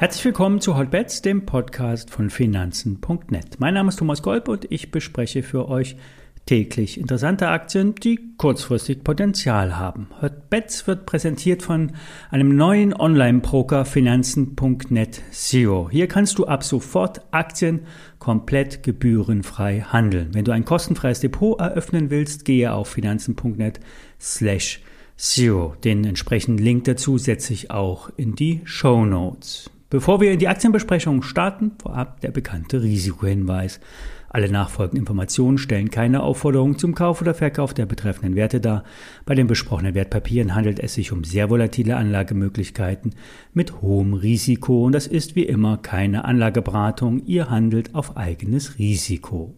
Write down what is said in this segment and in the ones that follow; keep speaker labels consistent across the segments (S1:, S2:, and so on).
S1: Herzlich willkommen zu Hotbets, dem Podcast von Finanzen.net. Mein Name ist Thomas Golb und ich bespreche für euch täglich interessante Aktien, die kurzfristig Potenzial haben. Hotbets wird präsentiert von einem neuen Online-Broker Finanzen.net Zero. Hier kannst du ab sofort Aktien komplett gebührenfrei handeln. Wenn du ein kostenfreies Depot eröffnen willst, gehe auf finanzen.net slash Zero. Den entsprechenden Link dazu setze ich auch in die Show Notes. Bevor wir in die Aktienbesprechung starten, vorab der bekannte Risikohinweis. Alle nachfolgenden Informationen stellen keine Aufforderung zum Kauf oder Verkauf der betreffenden Werte dar. Bei den besprochenen Wertpapieren handelt es sich um sehr volatile Anlagemöglichkeiten mit hohem Risiko und das ist wie immer keine Anlageberatung. Ihr handelt auf eigenes Risiko.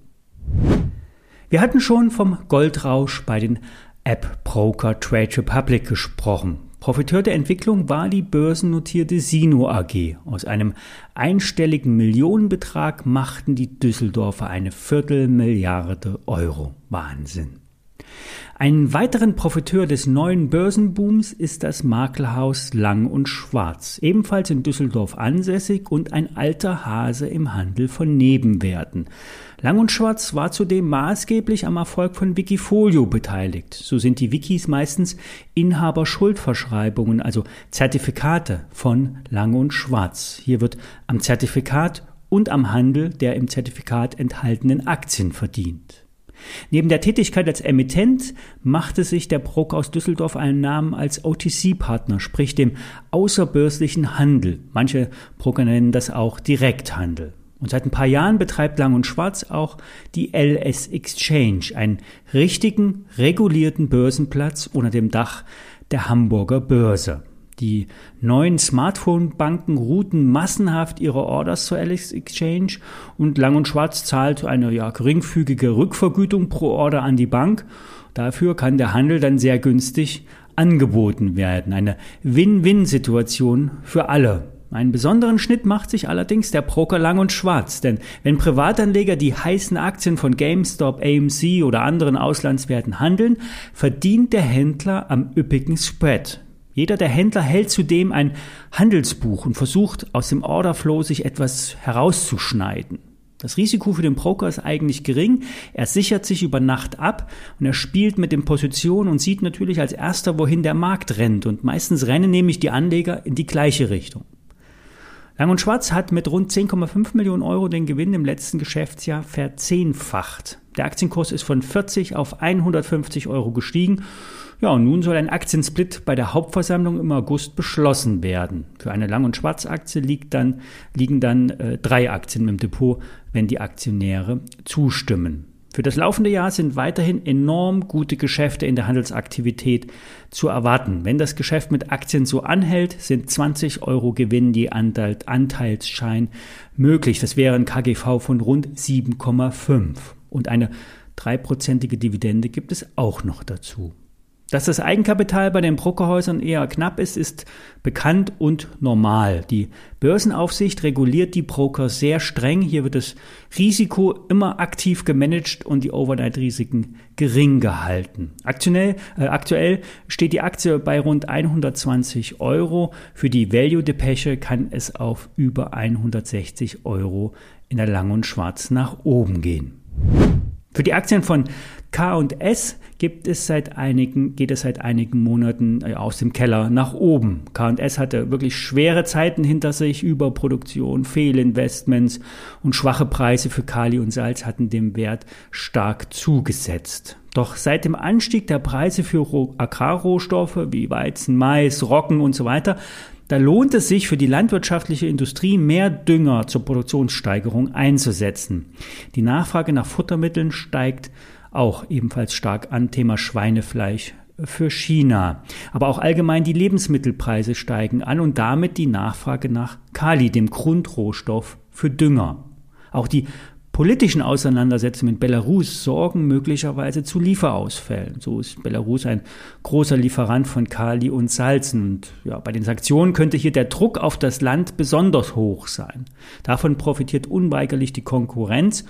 S1: Wir hatten schon vom Goldrausch bei den App-Broker Trade Republic gesprochen. Profiteur der Entwicklung war die börsennotierte Sino AG. Aus einem einstelligen Millionenbetrag machten die Düsseldorfer eine Viertelmilliarde Euro. Wahnsinn. Ein weiteren Profiteur des neuen Börsenbooms ist das Maklerhaus Lang und Schwarz, ebenfalls in Düsseldorf ansässig und ein alter Hase im Handel von Nebenwerten. Lang und Schwarz war zudem maßgeblich am Erfolg von Wikifolio beteiligt. So sind die Wikis meistens Inhaber-Schuldverschreibungen, also Zertifikate von Lang und Schwarz. Hier wird am Zertifikat und am Handel der im Zertifikat enthaltenen Aktien verdient. Neben der Tätigkeit als Emittent machte sich der Broker aus Düsseldorf einen Namen als OTC-Partner, sprich dem außerbörslichen Handel. Manche Broker nennen das auch Direkthandel. Und seit ein paar Jahren betreibt Lang und Schwarz auch die LS Exchange, einen richtigen, regulierten Börsenplatz unter dem Dach der Hamburger Börse. Die neuen Smartphone-Banken routen massenhaft ihre Orders zur LS Exchange und Lang und Schwarz zahlt eine ja, geringfügige Rückvergütung pro Order an die Bank. Dafür kann der Handel dann sehr günstig angeboten werden. Eine Win-Win-Situation für alle. Einen besonderen Schnitt macht sich allerdings der Broker lang und schwarz, denn wenn Privatanleger die heißen Aktien von GameStop, AMC oder anderen Auslandswerten handeln, verdient der Händler am üppigen Spread. Jeder der Händler hält zudem ein Handelsbuch und versucht aus dem Orderflow sich etwas herauszuschneiden. Das Risiko für den Broker ist eigentlich gering. Er sichert sich über Nacht ab und er spielt mit den Positionen und sieht natürlich als erster, wohin der Markt rennt. Und meistens rennen nämlich die Anleger in die gleiche Richtung. Lang und Schwarz hat mit rund 10,5 Millionen Euro den Gewinn im letzten Geschäftsjahr verzehnfacht. Der Aktienkurs ist von 40 auf 150 Euro gestiegen. Ja, und nun soll ein Aktiensplit bei der Hauptversammlung im August beschlossen werden. Für eine Lang- und Schwarz-Aktie dann, liegen dann äh, drei Aktien im Depot, wenn die Aktionäre zustimmen. Für das laufende Jahr sind weiterhin enorm gute Geschäfte in der Handelsaktivität zu erwarten. Wenn das Geschäft mit Aktien so anhält, sind 20 Euro Gewinn je Anteilsschein möglich. Das wäre ein KGV von rund 7,5. Und eine dreiprozentige Dividende gibt es auch noch dazu. Dass das Eigenkapital bei den Brokerhäusern eher knapp ist, ist bekannt und normal. Die Börsenaufsicht reguliert die Broker sehr streng. Hier wird das Risiko immer aktiv gemanagt und die Overnight-Risiken gering gehalten. Aktuell, äh, aktuell steht die Aktie bei rund 120 Euro. Für die Value-Depeche kann es auf über 160 Euro in der Lang und Schwarz nach oben gehen. Für die Aktien von K&S gibt es seit einigen, geht es seit einigen Monaten äh, aus dem Keller nach oben. K&S hatte wirklich schwere Zeiten hinter sich, Überproduktion, Fehlinvestments und schwache Preise für Kali und Salz hatten dem Wert stark zugesetzt. Doch seit dem Anstieg der Preise für Agrarrohstoffe wie Weizen, Mais, Roggen und so weiter da lohnt es sich für die landwirtschaftliche Industrie mehr Dünger zur Produktionssteigerung einzusetzen. Die Nachfrage nach Futtermitteln steigt auch ebenfalls stark an. Thema Schweinefleisch für China. Aber auch allgemein die Lebensmittelpreise steigen an und damit die Nachfrage nach Kali, dem Grundrohstoff für Dünger. Auch die politischen Auseinandersetzungen mit Belarus sorgen möglicherweise zu Lieferausfällen. So ist Belarus ein großer Lieferant von Kali und Salzen. Und ja, bei den Sanktionen könnte hier der Druck auf das Land besonders hoch sein. Davon profitiert unweigerlich die Konkurrenz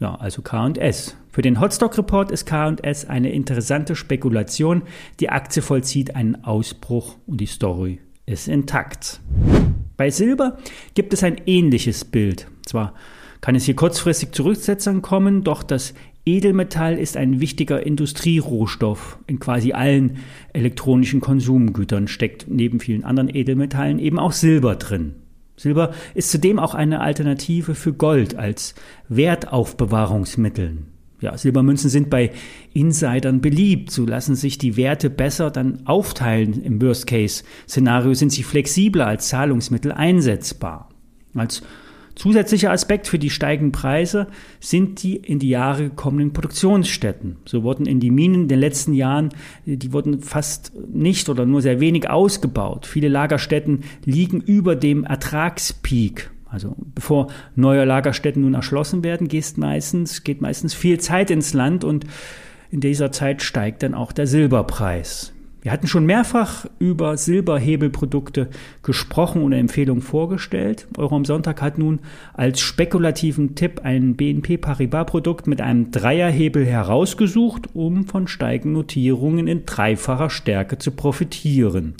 S1: Ja, also K&S. Für den Hotstock Report ist K&S eine interessante Spekulation. Die Aktie vollzieht einen Ausbruch und die Story ist intakt. Bei Silber gibt es ein ähnliches Bild. Zwar kann es hier kurzfristig zu Rücksetzern kommen, doch das Edelmetall ist ein wichtiger Industrierohstoff. In quasi allen elektronischen Konsumgütern steckt neben vielen anderen Edelmetallen eben auch Silber drin. Silber ist zudem auch eine Alternative für Gold als Wertaufbewahrungsmittel. Ja, Silbermünzen sind bei Insidern beliebt. So lassen sich die Werte besser dann aufteilen. Im Worst-Case-Szenario sind sie flexibler als Zahlungsmittel einsetzbar. Als Zusätzlicher Aspekt für die steigenden Preise sind die in die Jahre gekommenen Produktionsstätten. So wurden in die Minen in den letzten Jahren, die wurden fast nicht oder nur sehr wenig ausgebaut. Viele Lagerstätten liegen über dem Ertragspeak. Also bevor neue Lagerstätten nun erschlossen werden, geht meistens, geht meistens viel Zeit ins Land und in dieser Zeit steigt dann auch der Silberpreis. Wir hatten schon mehrfach über Silberhebelprodukte gesprochen und Empfehlungen vorgestellt. Euro am Sonntag hat nun als spekulativen Tipp ein BNP Paribas Produkt mit einem Dreierhebel herausgesucht, um von steigenden Notierungen in dreifacher Stärke zu profitieren.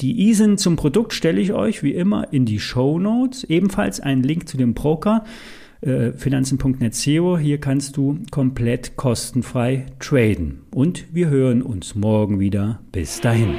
S1: Die ISIN zum Produkt stelle ich euch wie immer in die Show Notes. Ebenfalls einen Link zu dem Broker äh, finanzen.net SEO. Hier kannst du komplett kostenfrei traden. Und wir hören uns morgen wieder. Bis dahin.